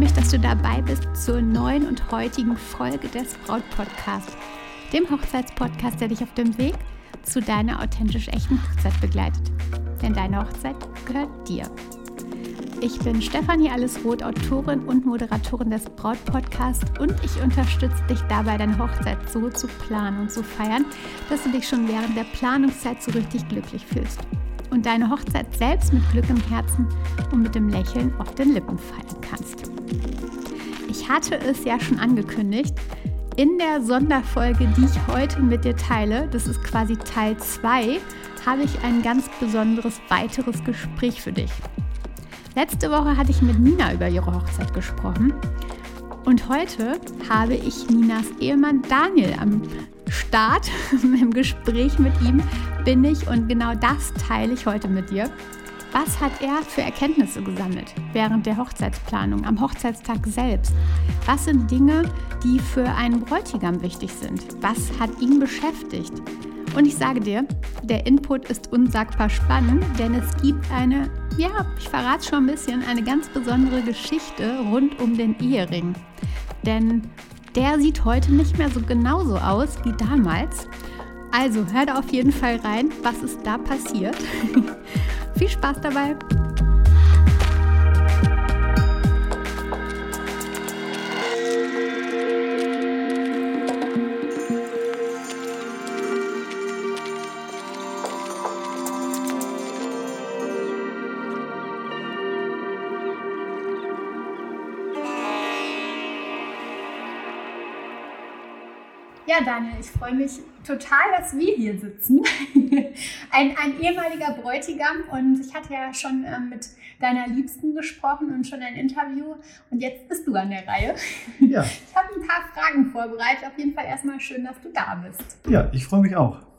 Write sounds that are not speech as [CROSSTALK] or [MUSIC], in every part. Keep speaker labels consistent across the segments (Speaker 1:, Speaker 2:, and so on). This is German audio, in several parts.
Speaker 1: mich, dass du dabei bist zur neuen und heutigen Folge des Braut Podcasts, dem Hochzeitspodcast, der dich auf dem Weg zu deiner authentisch echten Hochzeit begleitet. Denn deine Hochzeit gehört dir. Ich bin Stefanie Allesroth, Autorin und Moderatorin des Braut Podcasts und ich unterstütze dich dabei, deine Hochzeit so zu planen und zu feiern, dass du dich schon während der Planungszeit so richtig glücklich fühlst und deine Hochzeit selbst mit Glück im Herzen und mit dem Lächeln auf den Lippen feiern kannst. Ich hatte es ja schon angekündigt, in der Sonderfolge, die ich heute mit dir teile, das ist quasi Teil 2, habe ich ein ganz besonderes weiteres Gespräch für dich. Letzte Woche hatte ich mit Nina über ihre Hochzeit gesprochen und heute habe ich Ninas Ehemann Daniel am Start. [LAUGHS] Im Gespräch mit ihm bin ich und genau das teile ich heute mit dir. Was hat er für Erkenntnisse gesammelt während der Hochzeitsplanung, am Hochzeitstag selbst? Was sind Dinge, die für einen Bräutigam wichtig sind? Was hat ihn beschäftigt? Und ich sage dir, der Input ist unsagbar spannend, denn es gibt eine, ja, ich verrate schon ein bisschen, eine ganz besondere Geschichte rund um den Ehering. Denn der sieht heute nicht mehr so genauso aus wie damals. Also hör auf jeden Fall rein, was ist da passiert. [LAUGHS] Viel Spaß dabei! Ja, Daniel, ich freue mich total, dass wir hier sitzen. [LAUGHS] ein, ein, ehemaliger Bräutigam und ich hatte ja schon äh, mit deiner Liebsten gesprochen und schon ein Interview und jetzt bist du an der Reihe. Ja. Ich habe ein paar Fragen vorbereitet. Auf jeden Fall erstmal schön, dass du da bist.
Speaker 2: Ja, ich freue mich auch.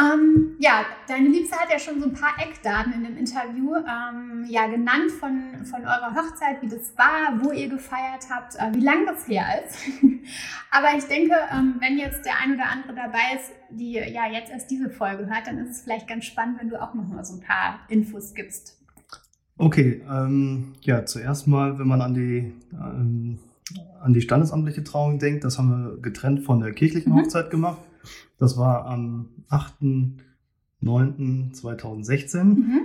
Speaker 1: Ähm, ja, deine Liebste hat ja schon so ein paar Eckdaten in dem Interview ähm, ja, genannt von, von eurer Hochzeit, wie das war, wo ihr gefeiert habt, äh, wie lange das her ist. [LAUGHS] Aber ich denke, ähm, wenn jetzt der ein oder andere dabei ist, die ja jetzt erst diese Folge hört, dann ist es vielleicht ganz spannend, wenn du auch noch mal so ein paar Infos gibst.
Speaker 2: Okay, ähm, ja, zuerst mal, wenn man an die, ähm, an die standesamtliche Trauung denkt, das haben wir getrennt von der kirchlichen mhm. Hochzeit gemacht. Das war am 8.9.2016. Mhm.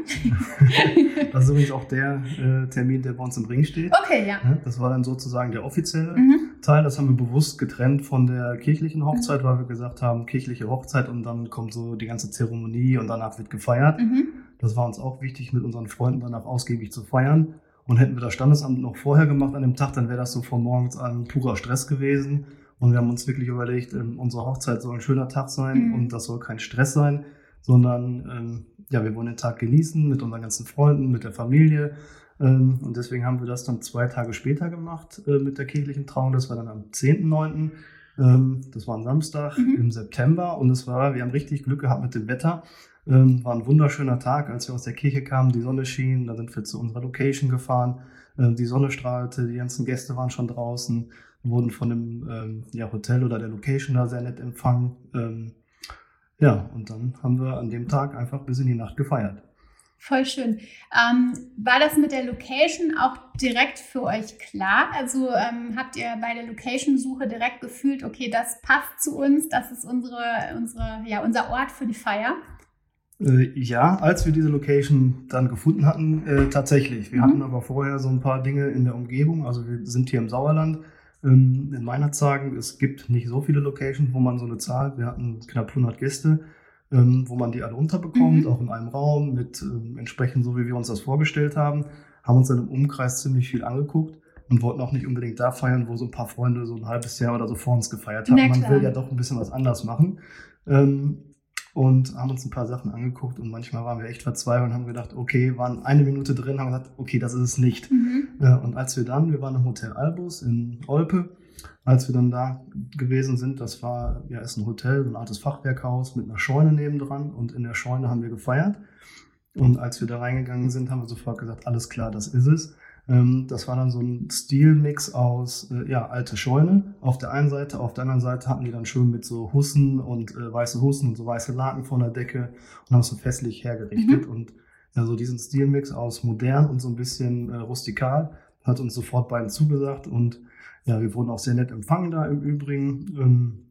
Speaker 2: [LAUGHS] das ist übrigens auch der äh, Termin, der bei uns im Ring steht.
Speaker 1: Okay, ja.
Speaker 2: Das war dann sozusagen der offizielle mhm. Teil. Das haben wir bewusst getrennt von der kirchlichen Hochzeit, mhm. weil wir gesagt haben, kirchliche Hochzeit und dann kommt so die ganze Zeremonie und danach wird gefeiert. Mhm. Das war uns auch wichtig, mit unseren Freunden danach ausgiebig zu feiern. Und hätten wir das Standesamt noch vorher gemacht an dem Tag, dann wäre das so von morgens an purer Stress gewesen. Und wir haben uns wirklich überlegt, ähm, unsere Hochzeit soll ein schöner Tag sein mhm. und das soll kein Stress sein, sondern ähm, ja, wir wollen den Tag genießen mit unseren ganzen Freunden, mit der Familie. Ähm, und deswegen haben wir das dann zwei Tage später gemacht äh, mit der kirchlichen Trauung. Das war dann am 10.9. Ähm, das war ein Samstag mhm. im September und es war, wir haben richtig Glück gehabt mit dem Wetter. Ähm, war ein wunderschöner Tag, als wir aus der Kirche kamen, die Sonne schien, da sind wir zu unserer Location gefahren, äh, die Sonne strahlte, die ganzen Gäste waren schon draußen wurden von dem ähm, ja, Hotel oder der Location da sehr nett empfangen. Ähm, ja, und dann haben wir an dem Tag einfach bis in die Nacht gefeiert.
Speaker 1: Voll schön. Ähm, war das mit der Location auch direkt für euch klar? Also ähm, habt ihr bei der Location-Suche direkt gefühlt, okay, das passt zu uns, das ist unsere, unsere, ja, unser Ort für die Feier?
Speaker 2: Äh, ja, als wir diese Location dann gefunden hatten, äh, tatsächlich. Wir mhm. hatten aber vorher so ein paar Dinge in der Umgebung. Also wir sind hier im Sauerland in Meinerz sagen, es gibt nicht so viele Locations, wo man so eine Zahl, wir hatten knapp 100 Gäste, ähm, wo man die alle unterbekommt, mhm. auch in einem Raum mit ähm, entsprechend so, wie wir uns das vorgestellt haben, haben uns dann im Umkreis ziemlich viel angeguckt und wollten auch nicht unbedingt da feiern, wo so ein paar Freunde so ein halbes Jahr oder so vor uns gefeiert haben. Man will ja doch ein bisschen was anders machen. Ähm, und haben uns ein paar Sachen angeguckt und manchmal waren wir echt verzweifelt und haben gedacht, okay, waren eine Minute drin, haben gesagt, okay, das ist es nicht. Mhm. Und als wir dann, wir waren im Hotel Albus in Olpe, als wir dann da gewesen sind, das war, ja, ist ein Hotel, ein altes Fachwerkhaus mit einer Scheune nebendran und in der Scheune haben wir gefeiert. Und als wir da reingegangen sind, haben wir sofort gesagt, alles klar, das ist es. Ähm, das war dann so ein Stilmix aus äh, ja, alte Scheune auf der einen Seite, auf der anderen Seite hatten die dann schön mit so Hussen und äh, weiße Hussen und so weiße Laken vor der Decke und haben es so festlich hergerichtet. Mhm. Und ja, so diesen Stilmix aus modern und so ein bisschen äh, rustikal, hat uns sofort beiden zugesagt und ja, wir wurden auch sehr nett empfangen da im Übrigen. Ähm,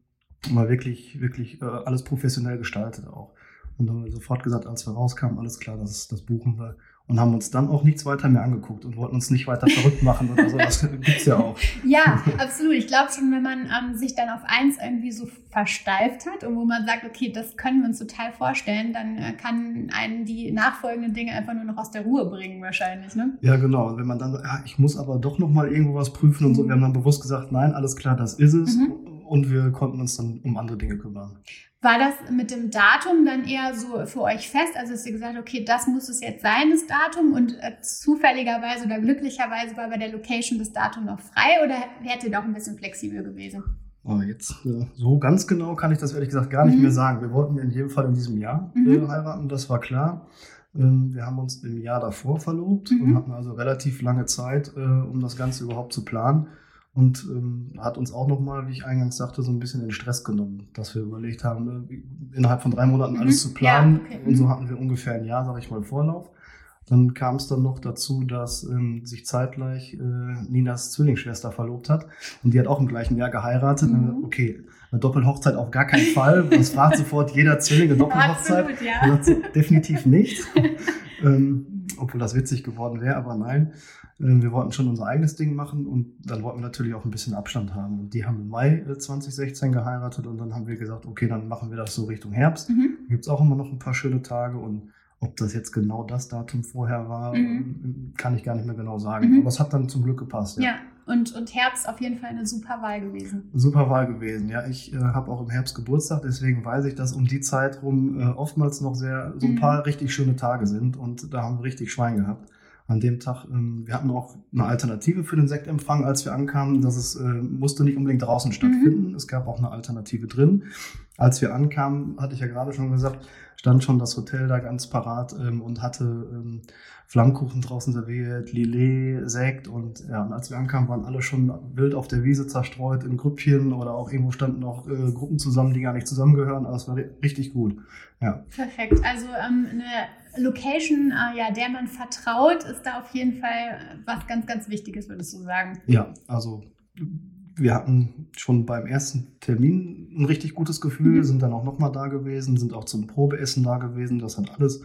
Speaker 2: mal wirklich, wirklich äh, alles professionell gestaltet auch. Und dann haben wir sofort gesagt, als wir rauskamen, alles klar, das, das buchen wir und haben uns dann auch nichts weiter mehr angeguckt und wollten uns nicht weiter verrückt machen oder so. Das [LAUGHS] gibt's ja auch.
Speaker 1: Ja, absolut. Ich glaube schon, wenn man ähm, sich dann auf eins irgendwie so versteift hat und wo man sagt, okay, das können wir uns total vorstellen, dann äh, kann einen die nachfolgenden Dinge einfach nur noch aus der Ruhe bringen wahrscheinlich. Ne?
Speaker 2: Ja, genau. Und wenn man dann sagt, ja, ich muss aber doch noch mal irgendwo was prüfen und so, mhm. wir haben dann bewusst gesagt, nein, alles klar, das ist es. Mhm. Und wir konnten uns dann um andere Dinge kümmern.
Speaker 1: War das mit dem Datum dann eher so für euch fest? Also hast du gesagt, okay, das muss es jetzt sein, das Datum und äh, zufälligerweise oder glücklicherweise war bei der Location das Datum noch frei oder hättet ihr doch ein bisschen flexibel gewesen?
Speaker 2: Oh, jetzt äh, so ganz genau kann ich das ehrlich gesagt gar nicht mhm. mehr sagen. Wir wollten in jedem Fall in diesem Jahr äh, mhm. heiraten, das war klar. Ähm, wir haben uns im Jahr davor verlobt mhm. und hatten also relativ lange Zeit, äh, um das Ganze überhaupt zu planen und ähm, hat uns auch nochmal, wie ich eingangs sagte, so ein bisschen den Stress genommen, dass wir überlegt haben, ne, innerhalb von drei Monaten mhm. alles zu planen. Ja, okay. Und so mhm. hatten wir ungefähr ein Jahr, sage ich mal, Vorlauf. Dann kam es dann noch dazu, dass ähm, sich zeitgleich äh, Ninas Zwillingsschwester verlobt hat und die hat auch im gleichen Jahr geheiratet. Mhm. okay, eine Doppelhochzeit auf gar keinen Fall. Das fragt [LAUGHS] sofort jeder Zwilling eine Doppelhochzeit. Absolut, ja. definitiv nicht. [LAUGHS] ähm, obwohl das witzig geworden wäre, aber nein. Ähm, wir wollten schon unser eigenes Ding machen und dann wollten wir natürlich auch ein bisschen Abstand haben. Und die haben im Mai 2016 äh, geheiratet und dann haben wir gesagt, okay, dann machen wir das so Richtung Herbst. Mhm. Gibt es auch immer noch ein paar schöne Tage und ob das jetzt genau das Datum vorher war, mhm. kann ich gar nicht mehr genau sagen. Mhm. Aber es hat dann zum Glück gepasst.
Speaker 1: Ja, ja. Und, und Herbst auf jeden Fall eine super Wahl gewesen.
Speaker 2: Super Wahl gewesen, ja. Ich äh, habe auch im Herbst Geburtstag, deswegen weiß ich, dass um die Zeit rum äh, oftmals noch sehr so ein mhm. paar richtig schöne Tage sind und da haben wir richtig Schwein gehabt an dem Tag. Ähm, wir hatten auch eine Alternative für den Sektempfang, als wir ankamen. Das ist, äh, musste nicht unbedingt draußen stattfinden. Mhm. Es gab auch eine Alternative drin. Als wir ankamen, hatte ich ja gerade schon gesagt, stand schon das Hotel da ganz parat ähm, und hatte ähm, Flammkuchen draußen serviert, Lillet, Sekt und ja, und als wir ankamen, waren alle schon wild auf der Wiese zerstreut in Grüppchen oder auch irgendwo standen noch äh, Gruppen zusammen, die gar nicht zusammengehören, aber es war richtig gut. Ja.
Speaker 1: Perfekt. Also ähm, eine Location, äh, ja, der man vertraut, ist da auf jeden Fall was ganz, ganz Wichtiges, würdest du sagen.
Speaker 2: Ja, also wir hatten schon beim ersten Termin ein richtig gutes Gefühl, mhm. sind dann auch nochmal da gewesen, sind auch zum Probeessen da gewesen. Das hat alles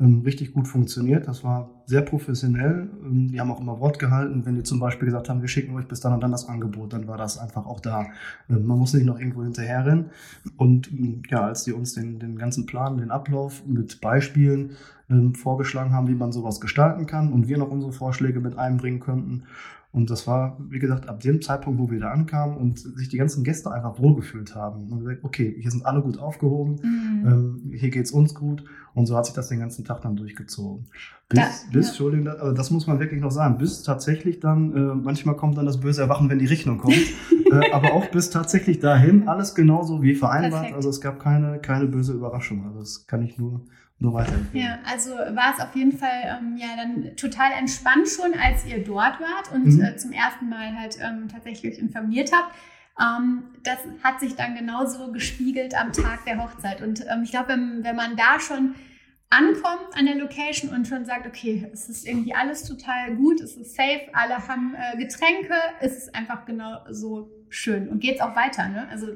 Speaker 2: ähm, richtig gut funktioniert. Das war sehr professionell. Ähm, die haben auch immer Wort gehalten. Wenn die zum Beispiel gesagt haben, wir schicken euch bis dann und dann das Angebot, dann war das einfach auch da. Ähm, man muss nicht noch irgendwo hinterherrennen. Und ähm, ja, als die uns den, den ganzen Plan, den Ablauf mit Beispielen ähm, vorgeschlagen haben, wie man sowas gestalten kann und wir noch unsere Vorschläge mit einbringen könnten, und das war, wie gesagt, ab dem Zeitpunkt, wo wir da ankamen und sich die ganzen Gäste einfach wohlgefühlt haben. Und gesagt, okay, hier sind alle gut aufgehoben, mhm. ähm, hier geht's uns gut. Und so hat sich das den ganzen Tag dann durchgezogen. Bis, da, bis ja. Entschuldigung, also das muss man wirklich noch sagen, bis tatsächlich dann, äh, manchmal kommt dann das böse Erwachen, wenn die Rechnung kommt. [LAUGHS] äh, aber auch bis tatsächlich dahin, alles genauso wie vereinbart. Perfekt. Also es gab keine, keine böse Überraschung. Also das kann ich nur nur weiterempfehlen.
Speaker 1: Ja, also war es auf jeden Fall ähm, ja dann total entspannt schon, als ihr dort wart und mhm. äh, zum ersten Mal halt ähm, tatsächlich informiert habt. Ähm, das hat sich dann genauso gespiegelt am Tag der Hochzeit. Und ähm, ich glaube, wenn, wenn man da schon ankommt an der Location und schon sagt, okay, es ist irgendwie alles total gut, es ist safe, alle haben äh, Getränke, es ist einfach genau so schön und geht es auch weiter. Ne? Also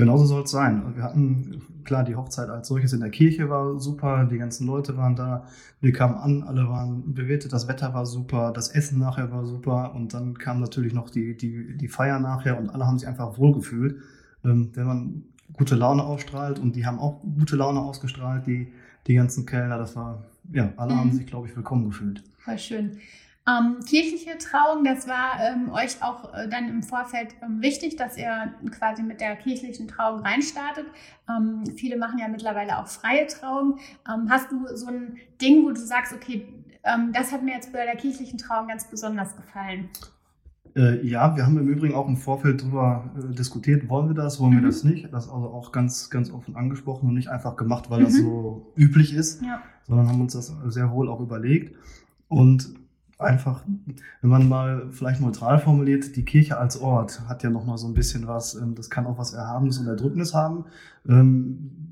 Speaker 2: Genauso soll es sein. Wir hatten, klar, die Hochzeit als solches in der Kirche war super, die ganzen Leute waren da, wir kamen an, alle waren bewirtet, das Wetter war super, das Essen nachher war super und dann kam natürlich noch die, die, die Feier nachher und alle haben sich einfach wohlgefühlt. Ähm, wenn man gute Laune ausstrahlt und die haben auch gute Laune ausgestrahlt, die, die ganzen Kellner, das war, ja, alle mhm. haben sich, glaube ich, willkommen gefühlt.
Speaker 1: Voll schön. Ähm, kirchliche Trauung, das war ähm, euch auch äh, dann im Vorfeld ähm, wichtig, dass ihr quasi mit der kirchlichen Trauung reinstartet. Ähm, viele machen ja mittlerweile auch freie Trauung. Ähm, hast du so ein Ding, wo du sagst, okay, ähm, das hat mir jetzt bei der kirchlichen Trauung ganz besonders gefallen?
Speaker 2: Äh, ja, wir haben im Übrigen auch im Vorfeld darüber äh, diskutiert, wollen wir das, wollen mhm. wir das nicht. Das ist also auch ganz, ganz offen angesprochen und nicht einfach gemacht, weil mhm. das so üblich ist, ja. sondern haben uns das sehr wohl auch überlegt. Und einfach, wenn man mal vielleicht neutral formuliert, die Kirche als Ort hat ja nochmal so ein bisschen was, ähm, das kann auch was Erhabenes und Erdrückendes haben.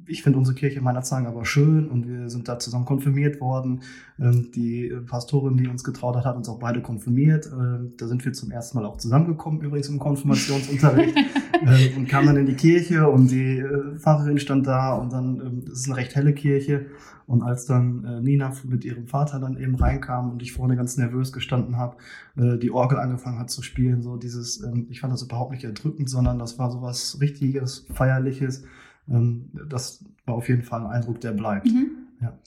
Speaker 2: Ich finde unsere Kirche meiner Zahn aber schön und wir sind da zusammen konfirmiert worden. Ähm, die Pastorin, die uns getraut hat, hat uns auch beide konfirmiert. Ähm, da sind wir zum ersten Mal auch zusammengekommen, übrigens im Konfirmationsunterricht [LAUGHS] ähm, und kamen dann in die Kirche und die äh, Pfarrerin stand da und dann, es ist eine recht helle Kirche und als dann äh, Nina mit ihrem Vater dann eben reinkam und ich vorne ganz nervös gestanden habe, äh, die Orgel angefangen hat zu spielen, so dieses, ich fand das überhaupt nicht erdrückend, sondern das war so was Richtiges, Feierliches. Ähm, das war auf jeden Fall ein Eindruck, der bleibt. Mhm.
Speaker 1: Ja.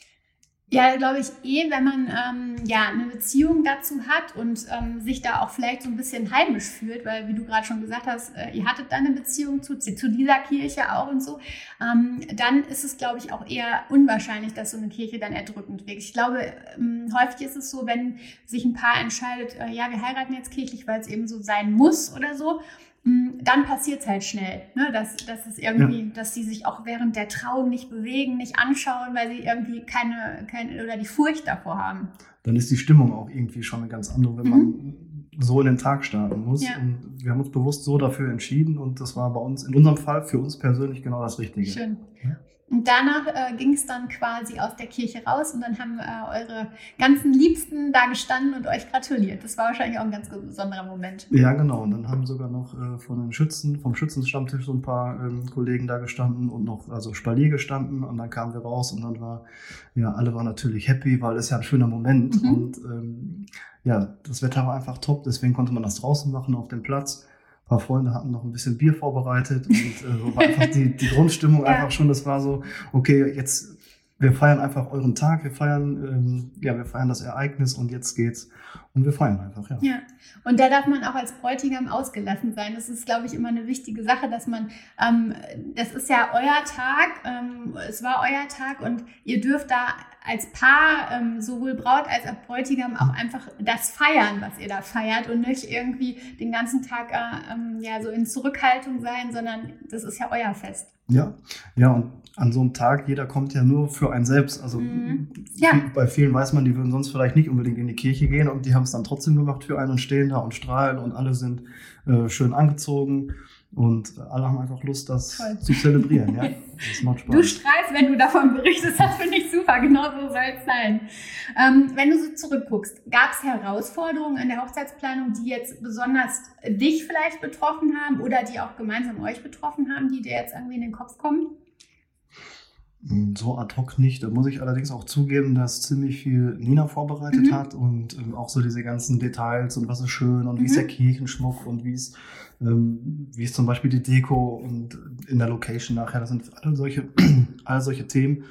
Speaker 1: Ja, glaube ich eh, wenn man ähm, ja eine Beziehung dazu hat und ähm, sich da auch vielleicht so ein bisschen heimisch fühlt, weil wie du gerade schon gesagt hast, äh, ihr hattet da eine Beziehung zu, zu dieser Kirche auch und so, ähm, dann ist es, glaube ich, auch eher unwahrscheinlich, dass so eine Kirche dann erdrückend wirkt. Ich glaube, ähm, häufig ist es so, wenn sich ein Paar entscheidet, äh, ja, wir heiraten jetzt kirchlich, weil es eben so sein muss oder so, dann passiert es halt schnell, ne? dass, dass es irgendwie, ja. dass sie sich auch während der Trauung nicht bewegen, nicht anschauen, weil sie irgendwie keine, keine oder die Furcht davor haben.
Speaker 2: Dann ist die Stimmung auch irgendwie schon eine ganz andere, wenn mhm. man so in den Tag starten muss. Ja. Und wir haben uns bewusst so dafür entschieden und das war bei uns, in unserem Fall, für uns persönlich genau das Richtige.
Speaker 1: Schön. Ja? Und danach äh, ging es dann quasi aus der Kirche raus und dann haben äh, eure ganzen Liebsten da gestanden und euch gratuliert. Das war wahrscheinlich auch ein ganz besonderer Moment.
Speaker 2: Ja, genau. Und dann haben sogar noch äh, von den Schützen, vom Schützenstammtisch so ein paar ähm, Kollegen da gestanden und noch also Spalier gestanden und dann kamen wir raus und dann war, ja, alle waren natürlich happy, weil es ja ein schöner Moment mhm. und ähm, ja, das Wetter war einfach top, deswegen konnte man das draußen machen auf dem Platz paar Freunde hatten noch ein bisschen Bier vorbereitet und äh, war einfach die, die Grundstimmung [LAUGHS] ja. einfach schon, das war so, okay, jetzt wir feiern einfach euren Tag, wir feiern, ähm, ja, wir feiern das Ereignis und jetzt geht's. Und wir feiern einfach, ja.
Speaker 1: Ja, und da darf man auch als Bräutigam ausgelassen sein. Das ist, glaube ich, immer eine wichtige Sache, dass man, ähm, das ist ja euer Tag, ähm, es war euer Tag und ihr dürft da als Paar, ähm, sowohl Braut als auch Bräutigam, auch einfach das feiern, was ihr da feiert und nicht irgendwie den ganzen Tag äh, ähm, ja, so in Zurückhaltung sein, sondern das ist ja euer Fest.
Speaker 2: Ja, ja, und an so einem Tag, jeder kommt ja nur für einen selbst. Also mhm. ja. bei vielen weiß man, die würden sonst vielleicht nicht unbedingt in die Kirche gehen und die haben es dann trotzdem gemacht für einen und stehen da und strahlen und alle sind äh, schön angezogen. Und alle haben einfach Lust, das Toll. zu zelebrieren. Ja? [LAUGHS]
Speaker 1: Das macht Spaß. Du strahlst, wenn du davon berichtest. Das finde ich super. Genau so soll es sein. Ähm, wenn du so zurückguckst, gab es Herausforderungen in der Hochzeitsplanung, die jetzt besonders dich vielleicht betroffen haben oder die auch gemeinsam euch betroffen haben, die dir jetzt irgendwie in den Kopf kommen?
Speaker 2: So ad hoc nicht. Da muss ich allerdings auch zugeben, dass ziemlich viel Nina vorbereitet mhm. hat und ähm, auch so diese ganzen Details und was ist schön und mhm. wie ist der mhm. Kirchenschmuck und wie ist, ähm, wie ist zum Beispiel die Deko und in der Location nachher. Das sind alle solche, [CLEARS THROAT] alle solche Themen.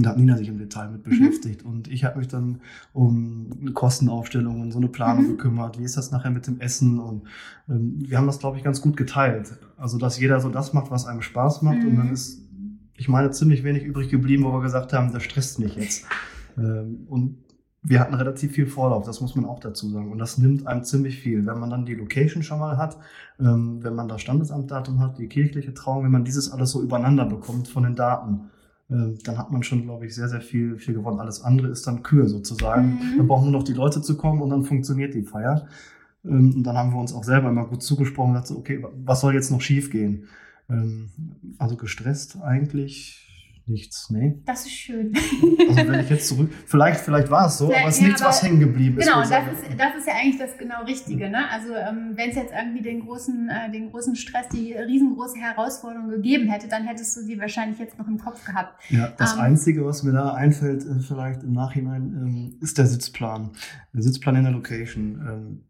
Speaker 2: Da hat Nina sich im Detail mit mhm. beschäftigt mhm. und ich habe mich dann um eine Kostenaufstellung und so eine Planung mhm. gekümmert. Wie ist das nachher mit dem Essen? Und ähm, wir haben das, glaube ich, ganz gut geteilt. Also, dass jeder so das macht, was einem Spaß macht und dann ist ich meine, ziemlich wenig übrig geblieben, wo wir gesagt haben, das stresst mich jetzt. Ähm, und wir hatten relativ viel Vorlauf, das muss man auch dazu sagen. Und das nimmt einem ziemlich viel. Wenn man dann die Location schon mal hat, ähm, wenn man das Standesamtdatum hat, die kirchliche Trauung, wenn man dieses alles so übereinander bekommt von den Daten, dann hat man schon, glaube ich, sehr, sehr viel, viel gewonnen. Alles andere ist dann Kür sozusagen. Mhm. Dann brauchen nur noch die Leute zu kommen und dann funktioniert die Feier. Und dann haben wir uns auch selber immer gut zugesprochen und gesagt, so, okay, was soll jetzt noch schief gehen? Ähm, also gestresst eigentlich nichts, nee.
Speaker 1: Das ist schön.
Speaker 2: Also wenn ich jetzt zurück, vielleicht, vielleicht war es so, ja, aber es ist ja, nichts, was hängen geblieben
Speaker 1: ist. Genau, das ist, das ist ja eigentlich das genau Richtige. Ne? Also ähm, wenn es jetzt irgendwie den großen, äh, den großen Stress, die riesengroße Herausforderung gegeben hätte, dann hättest du sie wahrscheinlich jetzt noch im Kopf gehabt.
Speaker 2: Ja, das ähm, Einzige, was mir da einfällt, äh, vielleicht im Nachhinein, ähm, ist der Sitzplan. Der Sitzplan in der Location.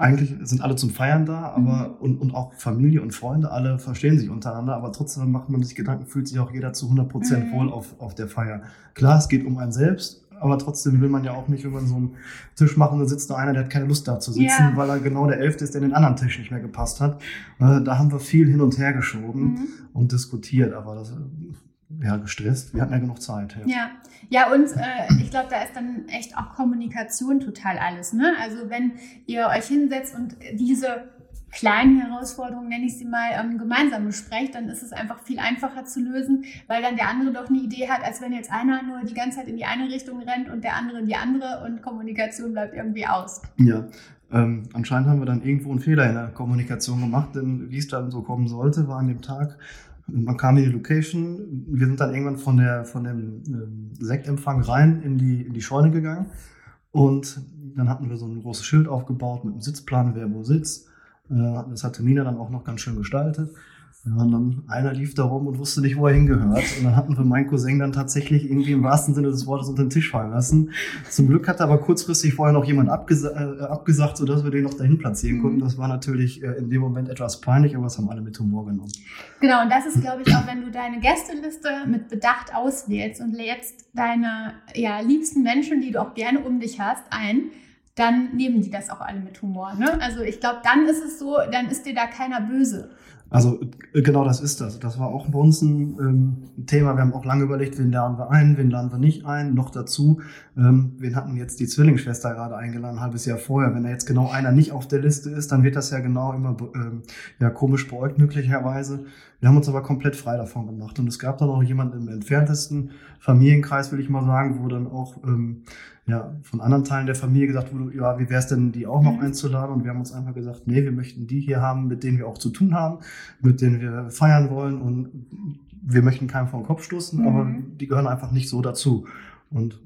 Speaker 2: Eigentlich sind alle zum Feiern da, aber mhm. und, und auch Familie und Freunde, alle verstehen sich untereinander, aber trotzdem macht man sich Gedanken, fühlt sich auch jeder zu 100 Prozent mhm. wohl auf, auf der Feier. Klar, es geht um einen selbst, aber trotzdem will man ja auch nicht, wenn man so einen Tisch machen, da sitzt da einer, der hat keine Lust da zu sitzen, yeah. weil er genau der Elfte ist, der in den anderen Tisch nicht mehr gepasst hat. Äh, da haben wir viel hin und her geschoben mhm. und diskutiert, aber das ja, gestresst. Wir hatten ja genug Zeit.
Speaker 1: Ja, ja, ja und äh, ich glaube, da ist dann echt auch Kommunikation total alles. Ne? Also wenn ihr euch hinsetzt und diese kleinen Herausforderungen, nenne ich sie mal, ähm, gemeinsam besprecht, dann ist es einfach viel einfacher zu lösen, weil dann der andere doch eine Idee hat, als wenn jetzt einer nur die ganze Zeit in die eine Richtung rennt und der andere in die andere und Kommunikation bleibt irgendwie aus.
Speaker 2: Ja, ähm, anscheinend haben wir dann irgendwo einen Fehler in der Kommunikation gemacht, denn wie es dann so kommen sollte, war an dem Tag Man kam in die Location. Wir sind dann irgendwann von, der, von dem ähm, Sektempfang rein in die, in die Scheune gegangen. Und dann hatten wir so ein großes Schild aufgebaut mit einem Sitzplan, wer wo sitzt. Äh, das hatte Nina dann auch noch ganz schön gestaltet. Ja, und dann einer lief da rum und wusste nicht, wo er hingehört. Und dann hatten wir meinen Cousin dann tatsächlich irgendwie im wahrsten Sinne des Wortes unter den Tisch fallen lassen. Zum Glück hatte aber kurzfristig vorher noch jemand abgesa äh, abgesagt, sodass wir den noch dahin platzieren mhm. konnten. Das war natürlich äh, in dem Moment etwas peinlich, aber das haben alle mit Humor genommen.
Speaker 1: Genau, und das ist, glaube ich, auch, wenn du deine Gästeliste mit Bedacht auswählst und lädst deine ja, liebsten Menschen, die du auch gerne um dich hast, ein, dann nehmen die das auch alle mit Humor. Ne? Also ich glaube, dann ist es so, dann ist dir da keiner böse.
Speaker 2: Also äh, genau das ist das. Das war auch bei uns ein ähm, Thema. Wir haben auch lange überlegt, wen laden wir ein, wen laden wir nicht ein. Noch dazu, ähm, wen hatten jetzt die Zwillingsschwester gerade eingeladen, ein halbes Jahr vorher. Wenn da jetzt genau einer nicht auf der Liste ist, dann wird das ja genau immer ähm, ja, komisch beäugt möglicherweise. Wir haben uns aber komplett frei davon gemacht. Und es gab dann auch jemanden im entferntesten Familienkreis, will ich mal sagen, wo dann auch ähm, ja, von anderen Teilen der Familie gesagt wurde, ja, wie wäre es denn, die auch noch mhm. einzuladen? Und wir haben uns einfach gesagt, nee, wir möchten die hier haben, mit denen wir auch zu tun haben, mit denen wir feiern wollen und wir möchten keinem vor den Kopf stoßen, mhm. aber die gehören einfach nicht so dazu. Und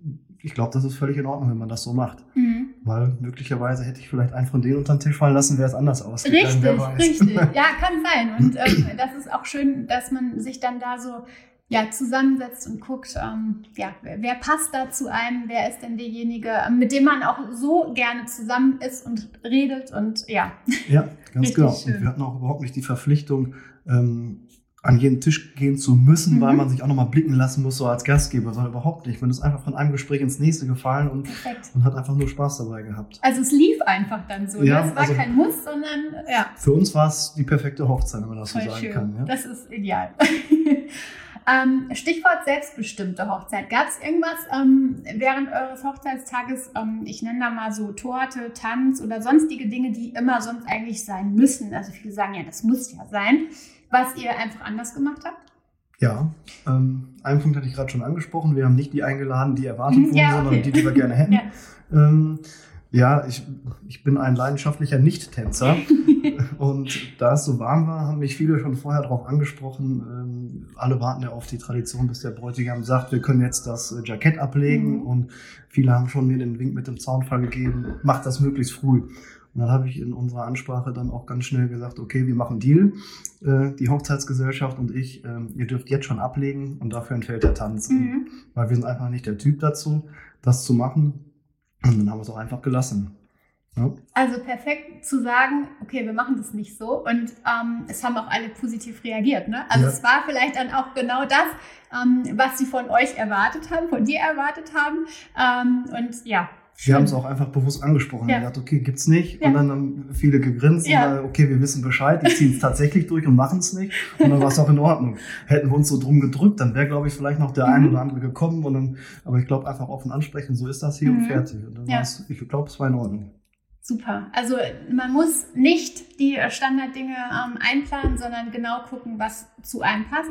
Speaker 2: ich glaube, das ist völlig in Ordnung, wenn man das so macht. Mhm. Weil möglicherweise hätte ich vielleicht einen von denen unter den Tisch fallen lassen, wäre es anders ausgegangen.
Speaker 1: Richtig, richtig. [LAUGHS] Ja, kann sein. Und ähm, das ist auch schön, dass man sich dann da so ja, zusammensetzt und guckt, ähm, ja, wer, wer, passt da zu einem, wer ist denn derjenige, ähm, mit dem man auch so gerne zusammen ist und redet und ja.
Speaker 2: Ja, ganz genau. Schön. Und wir hatten auch überhaupt nicht die Verpflichtung, ähm, an jeden Tisch gehen zu müssen, mhm. weil man sich auch nochmal blicken lassen muss, so als Gastgeber, sondern überhaupt nicht. Man ist einfach von einem Gespräch ins nächste gefallen und, und hat einfach nur Spaß dabei gehabt.
Speaker 1: Also es lief einfach dann so. Ne? Ja, es war also kein Muss, sondern ja.
Speaker 2: Für uns war es die perfekte Hochzeit, wenn man das
Speaker 1: Voll
Speaker 2: so sagen
Speaker 1: schön.
Speaker 2: kann. Ja?
Speaker 1: Das ist ideal. [LAUGHS] Ähm, Stichwort selbstbestimmte Hochzeit. Gab es irgendwas ähm, während eures Hochzeitstages, ähm, ich nenne da mal so Torte, Tanz oder sonstige Dinge, die immer sonst eigentlich sein müssen? Also viele sagen ja, das muss ja sein, was ihr einfach anders gemacht habt?
Speaker 2: Ja, ähm, einen Punkt hatte ich gerade schon angesprochen. Wir haben nicht die eingeladen, die erwartet [LAUGHS] wurden, ja, okay. sondern die, die wir gerne hätten. [LAUGHS] ja. Ähm, ja, ich, ich bin ein leidenschaftlicher Nicht-Tänzer. [LAUGHS] und da es so warm war, haben mich viele schon vorher darauf angesprochen. Ähm, alle warten ja auf die Tradition, bis der Bräutigam sagt, wir können jetzt das äh, Jackett ablegen. Mhm. Und viele haben schon mir den Wink mit dem Zaunfall gegeben, macht das möglichst früh. Und dann habe ich in unserer Ansprache dann auch ganz schnell gesagt, okay, wir machen Deal, äh, die Hochzeitsgesellschaft und ich, äh, ihr dürft jetzt schon ablegen und dafür entfällt der Tanz. Mhm. Weil wir sind einfach nicht der Typ dazu, das zu machen. Und dann haben wir es auch einfach gelassen.
Speaker 1: Ja. Also perfekt zu sagen, okay, wir machen das nicht so. Und ähm, es haben auch alle positiv reagiert. Ne? Also ja. es war vielleicht dann auch genau das, ähm, was sie von euch erwartet haben, von dir erwartet haben. Ähm, und ja,
Speaker 2: wir haben es auch einfach bewusst angesprochen. Ja. Wir gedacht, okay, gibt's nicht. Ja. Und dann haben viele gegrinst ja. und dann, okay, wir wissen Bescheid, die ziehen es [LAUGHS] tatsächlich durch und machen es nicht. Und dann war es auch in Ordnung. Hätten wir uns so drum gedrückt, dann wäre, glaube ich, vielleicht noch der mhm. ein oder andere gekommen. Und dann, aber ich glaube, einfach offen ansprechen, so ist das hier mhm. und fertig. Und dann ja. ich glaube, es war in Ordnung.
Speaker 1: Super. Also man muss nicht die Standarddinge ähm, einplanen, sondern genau gucken, was zu einem passt.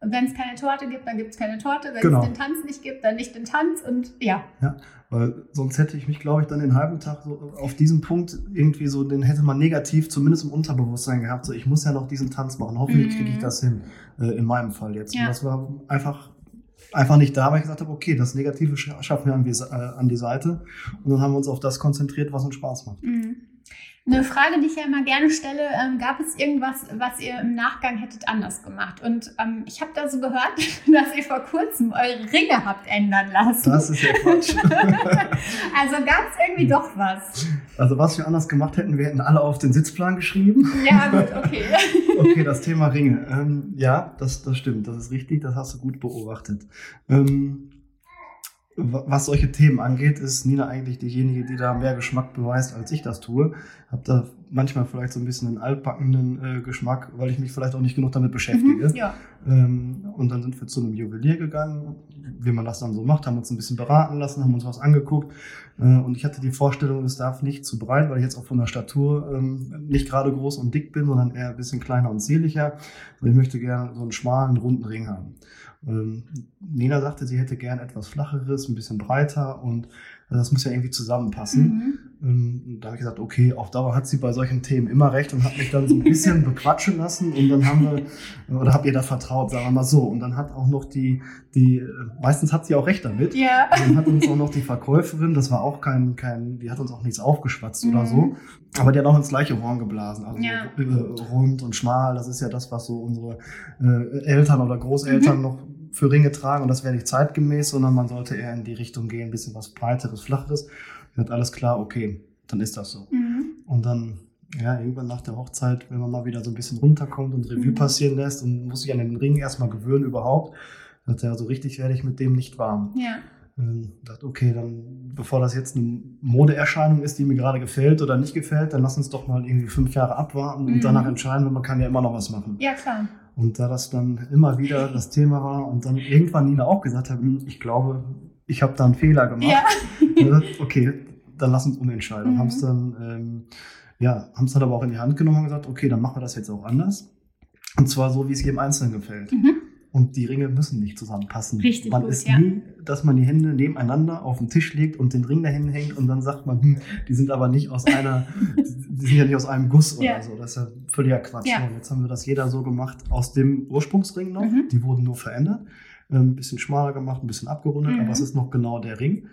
Speaker 1: Wenn es keine Torte gibt, dann gibt es keine Torte. Wenn genau. es den Tanz nicht gibt, dann nicht den Tanz. Und ja.
Speaker 2: Ja, weil sonst hätte ich mich, glaube ich, dann den halben Tag so auf diesem Punkt irgendwie so, den hätte man negativ, zumindest im Unterbewusstsein gehabt. So, ich muss ja noch diesen Tanz machen. Hoffentlich kriege ich mhm. das hin. Äh, in meinem Fall jetzt. Ja. Und das war einfach einfach nicht da, weil ich gesagt habe, okay, das Negative schaffen wir an die, äh, an die Seite. Und dann haben wir uns auf das konzentriert, was uns Spaß macht. Mhm.
Speaker 1: Eine Frage, die ich ja immer gerne stelle, ähm, gab es irgendwas, was ihr im Nachgang hättet anders gemacht? Und ähm, ich habe da so gehört, [LAUGHS] dass ihr vor kurzem eure Ringe habt ändern lassen.
Speaker 2: Das ist ja Quatsch. [LAUGHS]
Speaker 1: also gab es irgendwie doch was.
Speaker 2: Also was wir anders gemacht hätten, wir hätten alle auf den Sitzplan geschrieben.
Speaker 1: Ja, gut, okay. [LAUGHS]
Speaker 2: okay, das Thema Ringe. Ähm, ja, das, das stimmt, das ist richtig, das hast du gut beobachtet. Ähm, was solche Themen angeht, ist Nina eigentlich diejenige, die da mehr Geschmack beweist, als ich das tue. Hab da manchmal vielleicht so ein bisschen einen altbackenden äh, Geschmack, weil ich mich vielleicht auch nicht genug damit beschäftige. Mhm, ja. ähm, und dann sind wir zu einem Juwelier gegangen, wie man das dann so macht, haben uns ein bisschen beraten lassen, haben uns was angeguckt. Äh, und ich hatte die Vorstellung, es darf nicht zu breit, weil ich jetzt auch von der Statur ähm, nicht gerade groß und dick bin, sondern eher ein bisschen kleiner und zierlicher. Und ich möchte gerne so einen schmalen, runden Ring haben. Ähm, Nina sagte, sie hätte gern etwas flacheres, ein bisschen breiter und Also das muss ja irgendwie zusammenpassen.
Speaker 1: Mhm.
Speaker 2: Ähm, da habe ich gesagt, okay, auf Dauer hat sie bei solchen Themen immer recht und hat mich dann so ein bisschen [LAUGHS] bequatschen lassen und dann haben wir, oder habt ihr da vertraut, sagen wir mal so. Und dann hat auch noch die, die, äh, meistens hat sie auch recht damit.
Speaker 1: Ja.
Speaker 2: Und dann hat uns auch noch die Verkäuferin, das war auch kein, kein, die hat uns auch nichts aufgeschwatzt oder
Speaker 1: Mhm.
Speaker 2: so, aber die hat auch ins gleiche Horn geblasen. Also
Speaker 1: Ja.
Speaker 2: äh, rund und schmal, das ist ja das, was so unsere äh, Eltern oder Großeltern
Speaker 1: Mhm.
Speaker 2: noch für Ringe tragen und das wäre nicht zeitgemäß, sondern man sollte eher in die Richtung gehen, ein bisschen was breiteres, flacheres. Wird alles klar, okay, dann ist das so.
Speaker 1: Mhm.
Speaker 2: Und dann, ja, irgendwann nach der Hochzeit, wenn man mal wieder so ein bisschen runterkommt und Revue
Speaker 1: Mhm.
Speaker 2: passieren lässt und muss sich an den Ring erstmal gewöhnen überhaupt, sagt er, so richtig werde ich mit dem nicht warm.
Speaker 1: Ja.
Speaker 2: Ähm, dachte, okay, dann, bevor das jetzt eine Modeerscheinung ist, die mir gerade gefällt oder nicht gefällt, dann lass uns doch mal irgendwie fünf Jahre abwarten
Speaker 1: Mhm.
Speaker 2: und danach entscheiden, weil man kann ja immer noch was machen.
Speaker 1: Ja, klar.
Speaker 2: Und da das dann immer wieder das Thema war und dann irgendwann Nina auch gesagt hat, hm, ich glaube, ich habe da einen Fehler gemacht.
Speaker 1: Ja.
Speaker 2: Ja, okay, dann lass uns umentscheiden.
Speaker 1: Mhm.
Speaker 2: Haben es dann, ähm, ja, haben es dann aber auch in die Hand genommen und gesagt, okay, dann machen wir das jetzt auch anders. Und zwar so, wie es jedem Einzelnen gefällt.
Speaker 1: Mhm.
Speaker 2: Und die Ringe müssen nicht zusammenpassen.
Speaker 1: Richtig
Speaker 2: man
Speaker 1: gut,
Speaker 2: ist
Speaker 1: ja.
Speaker 2: nie, dass man die Hände nebeneinander auf den Tisch legt und den Ring dahin hängt und dann sagt man, hm, die sind aber nicht aus einer, [LAUGHS] die sind ja nicht aus einem Guss oder
Speaker 1: Ja.
Speaker 2: so. Das ist ja völliger Quatsch.
Speaker 1: Ja.
Speaker 2: Und jetzt haben wir das jeder so gemacht aus dem Ursprungsring noch.
Speaker 1: Mhm.
Speaker 2: Die wurden nur verändert. Ähm, Ein bisschen schmaler gemacht, ein bisschen abgerundet,
Speaker 1: Mhm.
Speaker 2: aber es ist noch genau der Ring.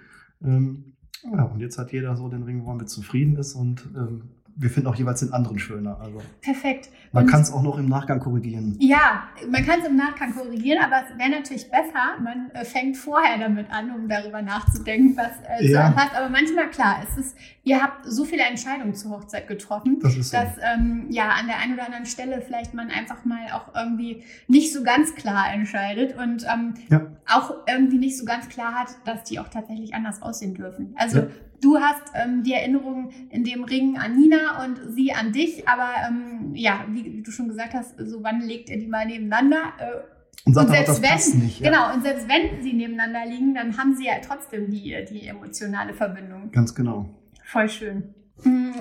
Speaker 2: Ähm, ja, und jetzt hat jeder so den Ring, wo er mit zufrieden ist und ähm, wir finden auch jeweils den anderen schöner. Also
Speaker 1: Perfekt.
Speaker 2: man kann es auch noch im Nachgang korrigieren.
Speaker 1: Ja, man kann es im Nachgang korrigieren, aber es wäre natürlich besser, man äh, fängt vorher damit an, um darüber nachzudenken, was äh,
Speaker 2: Ja.
Speaker 1: zu passt. Aber manchmal klar, es ist, ihr habt so viele Entscheidungen zur Hochzeit getroffen,
Speaker 2: Das so.
Speaker 1: dass ähm, ja an der einen oder anderen Stelle vielleicht man einfach mal auch irgendwie nicht so ganz klar entscheidet und ähm,
Speaker 2: Ja.
Speaker 1: auch irgendwie nicht so ganz klar hat, dass die auch tatsächlich anders aussehen dürfen. Also
Speaker 2: Ja.
Speaker 1: Du hast ähm, die Erinnerung in dem Ring an Nina und sie an dich, aber ähm, ja, wie du schon gesagt hast, so wann legt ihr die mal nebeneinander? Äh,
Speaker 2: Und sagt
Speaker 1: und selbst
Speaker 2: passt
Speaker 1: wenn-
Speaker 2: nicht. Ja.
Speaker 1: Genau, und selbst wenn sie nebeneinander liegen, dann haben sie ja trotzdem die, die emotionale Verbindung.
Speaker 2: Ganz genau.
Speaker 1: Voll schön. Mm,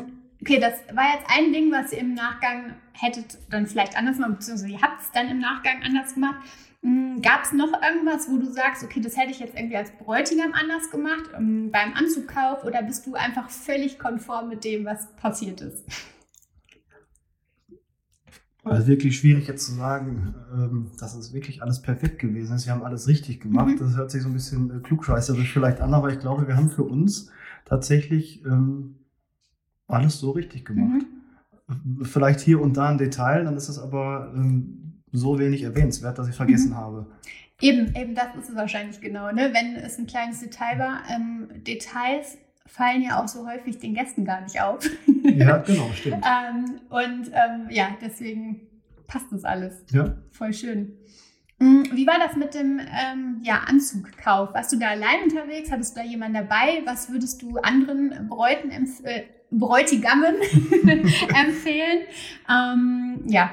Speaker 1: Okay, das war jetzt ein Ding, was ihr im Nachgang hättet dann vielleicht anders gemacht, beziehungsweise ihr habt es dann im Nachgang anders gemacht. Gab es noch irgendwas, wo du sagst, okay, das hätte ich jetzt irgendwie als Bräutigam anders gemacht, ähm, beim Anzugkauf, oder bist du einfach völlig konform mit dem, was passiert ist?
Speaker 2: Also wirklich schwierig jetzt zu sagen, ähm, dass es wirklich alles perfekt gewesen ist. Wir haben alles richtig gemacht.
Speaker 1: Mhm.
Speaker 2: Das hört sich so ein bisschen äh, klugscheißerisch vielleicht an, aber ich glaube, wir haben für uns tatsächlich ähm, alles so richtig gemacht.
Speaker 1: Mhm.
Speaker 2: Vielleicht hier und da ein Detail, dann ist es aber ähm, so wenig erwähnenswert, dass ich vergessen
Speaker 1: Mhm.
Speaker 2: habe.
Speaker 1: Eben, eben das ist es wahrscheinlich genau, ne? Wenn es ein kleines Detail war, ähm, Details fallen ja auch so häufig den Gästen gar nicht auf. [LAUGHS]
Speaker 2: Ja, genau, stimmt. [LAUGHS]
Speaker 1: ähm, und ähm, ja, deswegen passt das alles.
Speaker 2: Ja.
Speaker 1: Voll schön. Mm, Wie war das mit dem ähm, ja, Anzugkauf? Warst du da allein unterwegs? Hattest du da jemanden dabei? Was würdest du anderen Bräuten äh, Bräutigammen [LAUGHS] empfehlen? Ähm, ja.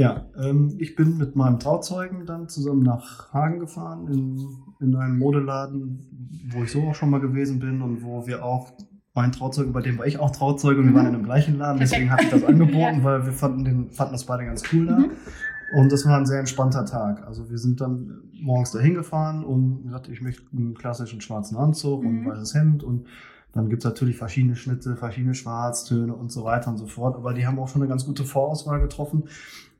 Speaker 2: Ja, ähm, ich bin mit meinem Trauzeugen dann zusammen nach Hagen gefahren, in, in einen Modeladen, wo ich so auch schon mal gewesen bin und wo wir auch, mein Trauzeuge, bei dem war ich auch Trauzeuge und wir
Speaker 1: Mhm.
Speaker 2: waren in dem gleichen Laden, deswegen hatte ich das angeboten, [LAUGHS]
Speaker 1: Ja.
Speaker 2: weil wir fanden, den, fanden das beide ganz cool da.
Speaker 1: Mhm.
Speaker 2: Und das war ein sehr entspannter Tag. Also wir sind dann morgens dahin gefahren und gesagt, ich möchte einen klassischen schwarzen Anzug und ein
Speaker 1: Mhm.
Speaker 2: weißes Hemd und dann gibt es natürlich verschiedene Schnitte, verschiedene Schwarztöne und so weiter und so fort. Aber die haben auch schon eine ganz gute Vorauswahl getroffen.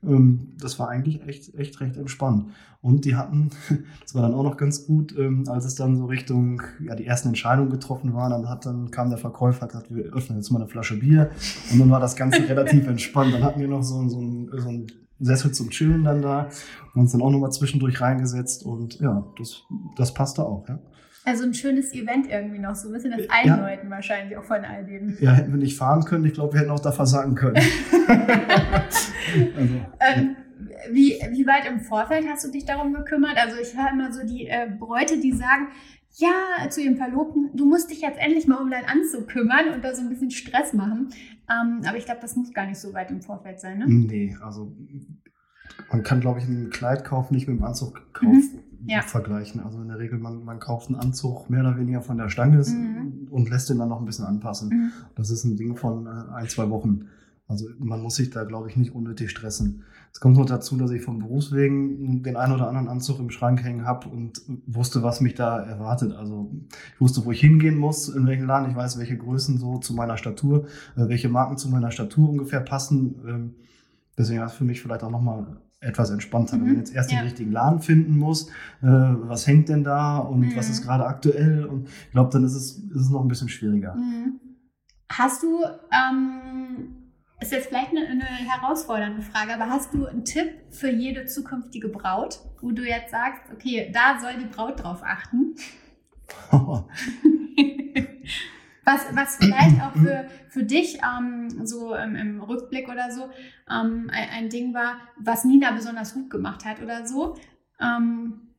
Speaker 2: Ähm, Das war eigentlich echt, echt recht entspannt. Und die hatten, [LAUGHS] das war dann auch noch ganz gut, ähm, als es dann so Richtung, ja, die ersten Entscheidungen getroffen waren, dann hat dann kam der Verkäufer, hat gesagt, wir öffnen jetzt mal eine Flasche Bier. Und dann war das Ganze relativ [LAUGHS] entspannt. Dann hatten wir noch so, so, ein, so ein Sessel zum Chillen dann da und uns dann auch nochmal zwischendurch reingesetzt. Und ja, das, das passte auch, ja.
Speaker 1: Also ein schönes Event irgendwie noch, so ein bisschen das
Speaker 2: Ja.
Speaker 1: Einläuten wahrscheinlich auch von all dem.
Speaker 2: Ja, hätten wir nicht fahren können, ich glaube, wir hätten auch da versagen können. [LAUGHS] also,
Speaker 1: Ähm, wie, wie weit im Vorfeld hast du dich darum gekümmert? Also ich höre immer so die äh, Bräute, die sagen, ja, zu ihrem Verlobten, du musst dich jetzt endlich mal um deinen Anzug kümmern und da so ein bisschen Stress machen. Ähm, aber ich glaube, das muss gar nicht so weit im Vorfeld sein, ne?
Speaker 2: Nee, also man kann, glaube ich, einen Kleidkauf nicht mit dem Anzugkauf
Speaker 1: Mhm, ja.
Speaker 2: vergleichen. Also in der Regel, man, man kauft einen Anzug mehr oder weniger von der Stange
Speaker 1: Mhm.
Speaker 2: und lässt den dann noch ein bisschen anpassen.
Speaker 1: Mhm.
Speaker 2: Das ist ein Ding von äh, ein, zwei Wochen. Also man muss sich da, glaube ich, nicht unnötig stressen. Es kommt noch dazu, dass ich vom Berufswegen den einen oder anderen Anzug im Schrank hängen habe und wusste, was mich da erwartet. Also ich wusste, wo ich hingehen muss, in welchen Laden. Ich weiß, welche Größen so zu meiner Statur, äh, welche Marken zu meiner Statur ungefähr passen. Ähm, deswegen war es für mich vielleicht auch nochmal etwas entspannter. Mhm. Wenn man jetzt erst ja. den richtigen Laden finden muss, äh, was hängt denn da und mhm. was ist gerade aktuell? Und ich glaube, dann ist es, ist es noch ein bisschen schwieriger. Mhm.
Speaker 1: Hast du, ähm, ist jetzt vielleicht eine, eine, herausfordernde Frage, aber hast du einen Tipp für jede zukünftige Braut, wo du jetzt sagst, okay, da soll die Braut drauf achten? [LAUGHS] Was, was vielleicht auch für, für dich ähm, so im, im, Rückblick oder so ähm, ein, ein, Ding war, was Nina besonders gut gemacht hat oder so. Ähm,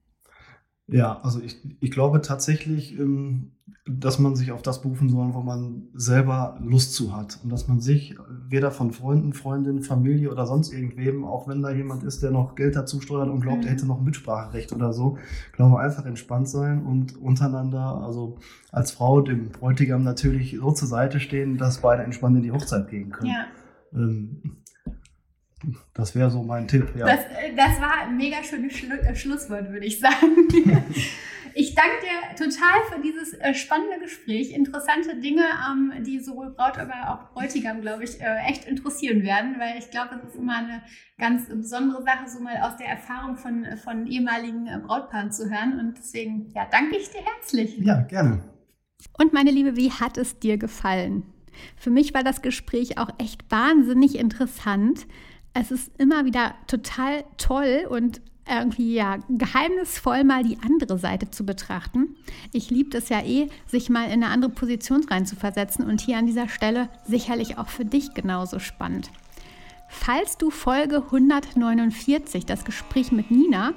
Speaker 2: ja, also ich, ich glaube tatsächlich, ähm, dass man sich auf das berufen soll, wo man selber Lust zu hat. Und dass man sich weder von Freunden, Freundinnen, Familie oder sonst irgendwem, auch wenn da jemand ist, der noch Geld dazu steuert und glaubt, mhm. er hätte noch Mitspracherecht oder so, glaube einfach entspannt sein und untereinander, also als Frau dem Bräutigam natürlich so zur Seite stehen, dass beide entspannt in die Hochzeit gehen können. Ja. Ähm, das wäre so mein Tipp.
Speaker 1: Ja. Das, äh, das war ein mega schönes Schlu äh, Schlusswort, würde ich [LAUGHS] sagen. ich danke dir total für dieses äh, spannende Gespräch. Interessante Dinge, ähm, die sowohl Braut, aber auch Bräutigam, glaube ich, echt interessieren werden, weil ich glaube, das ist immer eine ganz besondere Sache, so mal aus der Erfahrung von, von ehemaligen Brautpaaren zu hören. Und deswegen, ja, danke ich dir herzlich.
Speaker 2: Ja, gerne.
Speaker 1: Und meine Liebe, wie hat es dir gefallen? Für mich war das Gespräch auch echt wahnsinnig interessant es ist immer wieder total toll und irgendwie ja geheimnisvoll mal die andere Seite zu betrachten. Ich liebe es ja eh, sich mal in eine andere Position reinzuversetzen und hier an dieser Stelle sicherlich auch für dich genauso spannend. Falls du Folge 149, das Gespräch mit Nina,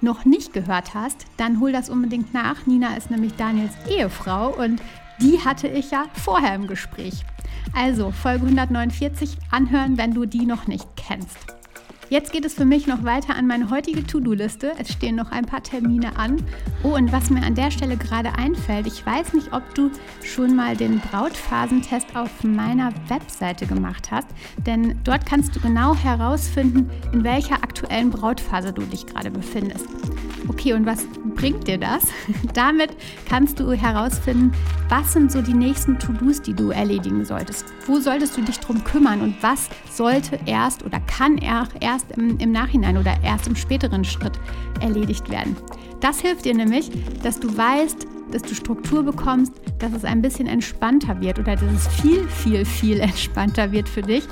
Speaker 1: noch nicht gehört hast, dann hol das unbedingt nach. Nina ist nämlich Daniels Ehefrau und die hatte ich ja vorher im Gespräch. Also Folge 149 anhören, wenn du die noch nicht kennst. Jetzt geht es für mich noch weiter an meine heutige To-Do-Liste. Es stehen noch ein paar Termine an. Oh, und was mir an der Stelle gerade einfällt, ich weiß nicht, ob du schon mal den Brautphasentest auf meiner Webseite gemacht hast, denn dort kannst du genau herausfinden, in welcher aktuellen Brautphase du dich gerade befindest. Okay, und was bringt dir das? [LAUGHS] Damit kannst du herausfinden, was sind so die nächsten To-Dos, die du erledigen solltest. Wo solltest du dich drum kümmern und was sollte erst oder kann erst erst im, im Nachhinein oder erst im späteren Schritt erledigt werden. Das hilft dir nämlich, dass du weißt, dass du Struktur bekommst, dass es ein bisschen entspannter wird oder dass es viel, viel, viel [LAUGHS] entspannter wird für dich.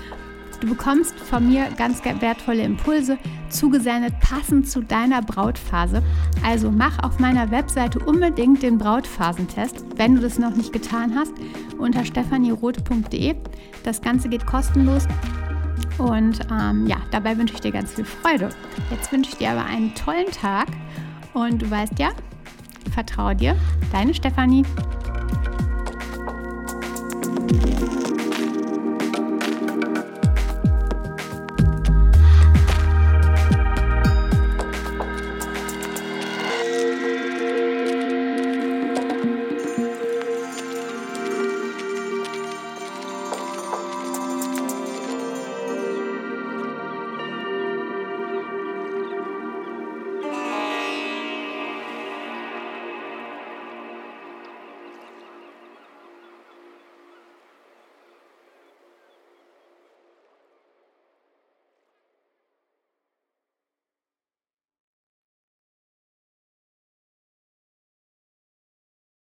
Speaker 1: Du bekommst von mir ganz wertvolle Impulse zugesendet, passend zu deiner Brautphase. Also mach auf meiner Webseite unbedingt den Brautphasentest, wenn du das noch nicht getan hast, unter stephanieroth.de. Das Ganze geht kostenlos und ähm, ja, dabei wünsche ich dir ganz viel Freude. Jetzt wünsche ich dir aber einen tollen Tag und du weißt ja, vertraue dir, deine Stefanie.